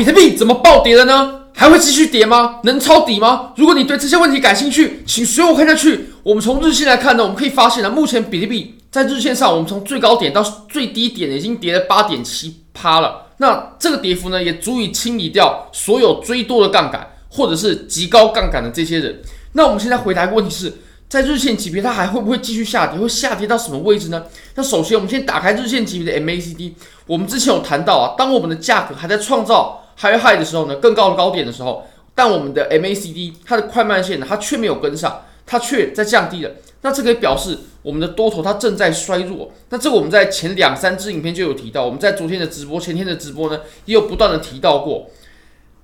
比特币怎么暴跌了呢？还会继续跌吗？能抄底吗？如果你对这些问题感兴趣，请随我看下去。我们从日线来看呢，我们可以发现呢，目前比特币在日线上，我们从最高点到最低点已经跌了八点七趴了。那这个跌幅呢，也足以清理掉所有追多的杠杆或者是极高杠杆的这些人。那我们现在回答一个问题是，在日线级别它还会不会继续下跌？会下跌到什么位置呢？那首先我们先打开日线级别的 MACD，我们之前有谈到啊，当我们的价格还在创造 high high 的时候呢，更高的高点的时候，但我们的 MACD 它的快慢线呢，它却没有跟上，它却在降低了。那这可以表示我们的多头它正在衰弱。那这个我们在前两三支影片就有提到，我们在昨天的直播、前天的直播呢，也有不断的提到过。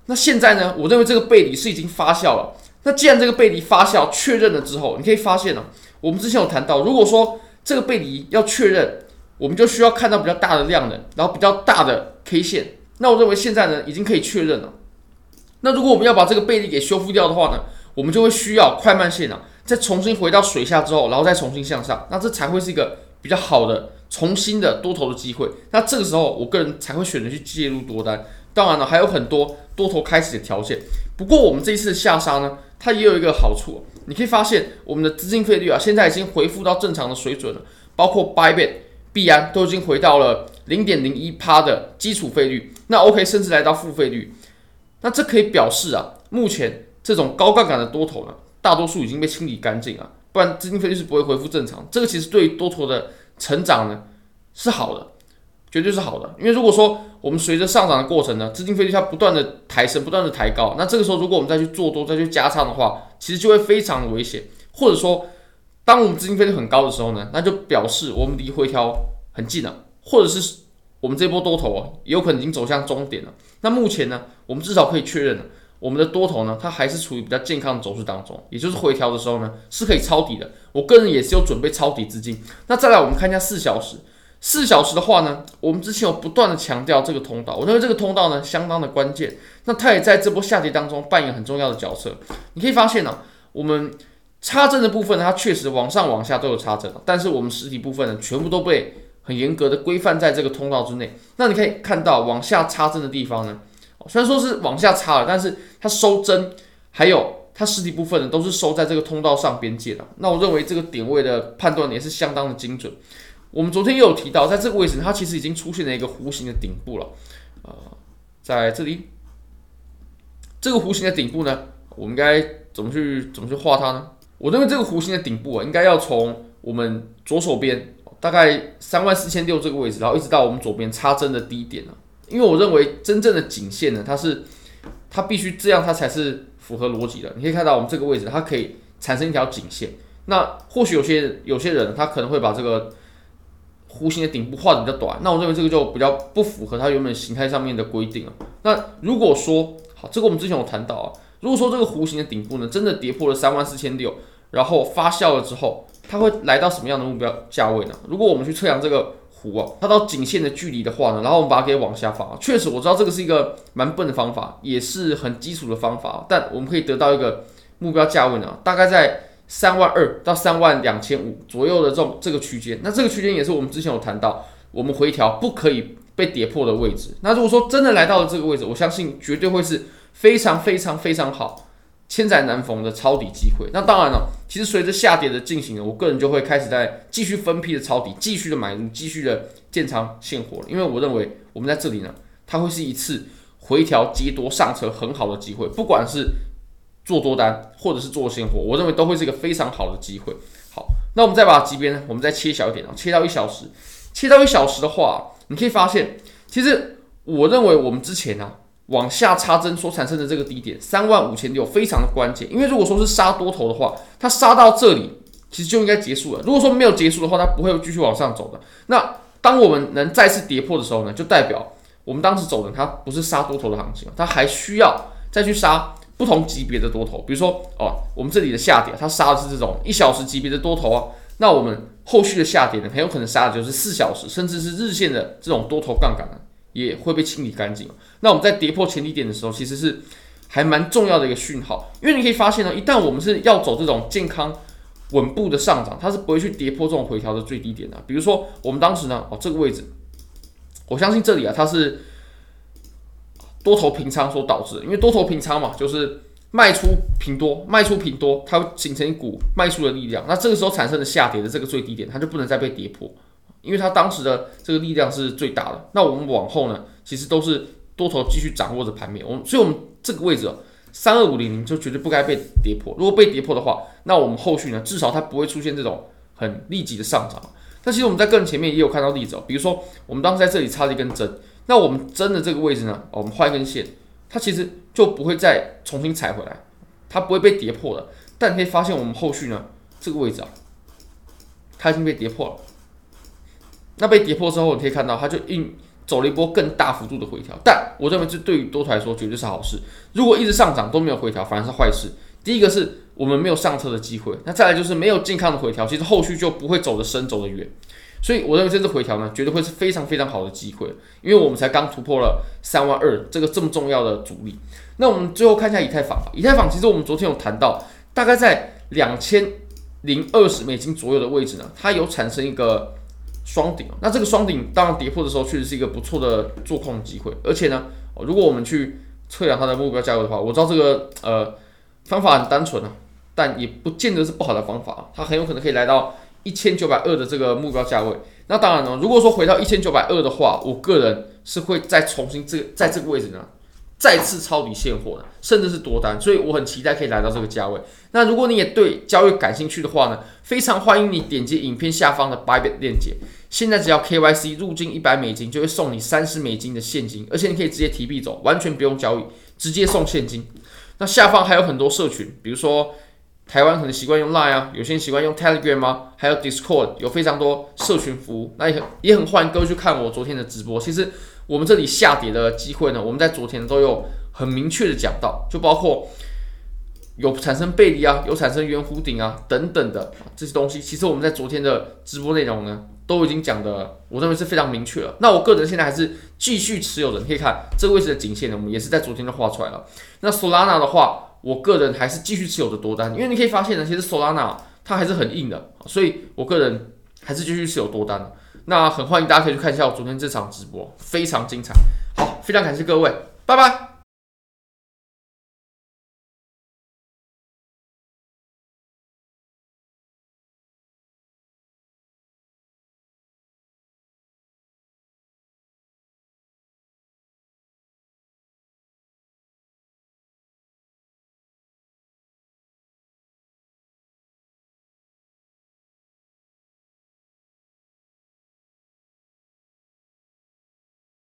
那现在呢，我认为这个背离是已经发酵了。那既然这个背离发酵确认了之后，你可以发现呢，我们之前有谈到，如果说这个背离要确认，我们就需要看到比较大的量能，然后比较大的 K 线。那我认为现在呢，已经可以确认了。那如果我们要把这个背离给修复掉的话呢，我们就会需要快慢线啊，再重新回到水下之后，然后再重新向上，那这才会是一个比较好的重新的多头的机会。那这个时候，我个人才会选择去介入多单。当然了，还有很多多头开始的条件。不过我们这一次下杀呢，它也有一个好处，你可以发现我们的资金费率啊，现在已经恢复到正常的水准了，包括 Bybit、币安都已经回到了零点零一趴的基础费率。那 OK，甚至来到付费率，那这可以表示啊，目前这种高杠杆的多头呢，大多数已经被清理干净了，不然资金费率是不会恢复正常。这个其实对于多头的成长呢是好的，绝对是好的。因为如果说我们随着上涨的过程呢，资金费率它不断的抬升，不断的抬高，那这个时候如果我们再去做多，再去加仓的话，其实就会非常危险。或者说，当我们资金费率很高的时候呢，那就表示我们离回调很近了，或者是。我们这波多头啊，有可能已经走向终点了。那目前呢，我们至少可以确认了，我们的多头呢，它还是处于比较健康的走势当中，也就是回调的时候呢，是可以抄底的。我个人也是有准备抄底资金。那再来，我们看一下四小时。四小时的话呢，我们之前有不断的强调这个通道，我认为这个通道呢，相当的关键。那它也在这波下跌当中扮演很重要的角色。你可以发现呢、我们插针的部分，它确实往上往下都有插针，但是我们实体部分呢，全部都被。很严格的规范在这个通道之内。那你可以看到往下插针的地方呢，虽然说是往下插了，但是它收针还有它实体部分呢，都是收在这个通道上边界的。那我认为这个点位的判断也是相当的精准。我们昨天也有提到，在这个位置它其实已经出现了一个弧形的顶部了。呃，在这里，这个弧形的顶部呢，我们应该怎么去怎么去画它呢？我认为这个弧形的顶部啊，应该要从我们左手边。大概三万四千六这个位置，然后一直到我们左边插针的低点呢，因为我认为真正的颈线呢，它是它必须这样，它才是符合逻辑的。你可以看到我们这个位置，它可以产生一条颈线。那或许有些有些人他可能会把这个弧形的顶部画的比较短，那我认为这个就比较不符合它原本形态上面的规定了。那如果说好，这个我们之前有谈到啊，如果说这个弧形的顶部呢，真的跌破了三万四千六，然后发酵了之后。它会来到什么样的目标价位呢？如果我们去测量这个弧啊，它到颈线的距离的话呢，然后我们把它给往下放，确实我知道这个是一个蛮笨的方法，也是很基础的方法，但我们可以得到一个目标价位呢，大概在三万二到三万两千五左右的这种这个区间。那这个区间也是我们之前有谈到，我们回调不可以被跌破的位置。那如果说真的来到了这个位置，我相信绝对会是非常非常非常好。千载难逢的抄底机会。那当然了，其实随着下跌的进行呢，我个人就会开始在继续分批的抄底，继续的买入，继续的建仓现货了。因为我认为我们在这里呢，它会是一次回调接多上车很好的机会。不管是做多单或者是做现货，我认为都会是一个非常好的机会。好，那我们再把级别呢，我们再切小一点啊，切到一小时。切到一小时的话，你可以发现，其实我认为我们之前呢、往下插针所产生的这个低点三万五千六非常的关键，因为如果说是杀多头的话，它杀到这里其实就应该结束了。如果说没有结束的话，它不会继续往上走的。那当我们能再次跌破的时候呢，就代表我们当时走的它不是杀多头的行情，它还需要再去杀不同级别的多头。比如说哦，我们这里的下跌，它杀的是这种一小时级别的多头啊，那我们后续的下跌呢，很有可能杀的就是四小时甚至是日线的这种多头杠杆呢。也会被清理干净。那我们在跌破前低点的时候，其实是还蛮重要的一个讯号，因为你可以发现呢，一旦我们是要走这种健康稳步的上涨，它是不会去跌破这种回调的最低点的。比如说我们当时呢，哦这个位置，我相信这里啊，它是多头平仓所导致的，因为多头平仓嘛，就是卖出平多，卖出平多，它会形成一股卖出的力量。那这个时候产生的下跌的这个最低点，它就不能再被跌破，因为它当时的这个力量是最大的。那我们往后呢，其实都是多头继续掌握着盘面，我们所以我们这个位置三二五零零就绝对不该被跌破。如果被跌破的话，那我们后续呢，至少它不会出现这种很立即的上涨。那其实我们在更前面也有看到例子哦，比如说我们当时在这里插了一根针，那我们针的这个位置呢，我们画一根线，它其实就不会再重新踩回来，它不会被跌破的。但你可以发现我们后续呢，这个位置啊，它已经被跌破了。那被跌破之后，你可以看到它就硬走了一波更大幅度的回调。但我认为这对于多头来说绝对是好事。如果一直上涨都没有回调，反而是坏事。第一个是我们没有上车的机会，那再来就是没有健康的回调，其实后续就不会走得深，走得远。所以我认为这次回调呢，绝对会是非常非常好的机会，因为我们才刚突破了三万二这个这么重要的阻力。那我们最后看一下以太坊吧。以太坊其实我们昨天有谈到，大概在两千零二十美金左右的位置呢，它有产生一个双顶。那这个双顶当然跌破的时候，确实是一个不错的做空机会。而且呢，如果我们去测量它的目标价位的话，我知道这个呃。方法很单纯啊，但也不见得是不好的方法啊。它很有可能可以来到一千九百二的这个目标价位。那当然了，如果说回到一千九百二的话，我个人是会再重新这个在这个位置呢，再次抄底现货的，甚至是多单。所以我很期待可以来到这个价位。那如果你也对交易感兴趣的话呢，非常欢迎你点击影片下方的 Bybit 链接。现在只要 KYC 入金一百美金，就会送你三十美金的现金，而且你可以直接提币走，完全不用交易，直接送现金。那下方还有很多社群，比如说台湾可能习惯用 Line 啊，有些人习惯用 Telegram 啊，还有 Discord，有非常多社群服务。那也很也很欢迎各位去看我昨天的直播。其实我们这里下跌的机会呢，我们在昨天都有很明确的讲到，就包括有产生背离啊，有产生圆弧顶啊等等的这些东西。其实我们在昨天的直播内容呢，都已经讲的，我认为是非常明确了。那我个人现在还是继续持有的，你可以看这个位置的颈线呢，我们也是在昨天就画出来了。那 Solana 的话，我个人还是继续持有的多单，因为你可以发现呢，其实 Solana 它还是很硬的，所以我个人还是继续持有多单。那很欢迎大家可以去看一下我昨天这场直播，非常精彩。好，非常感谢各位，拜拜。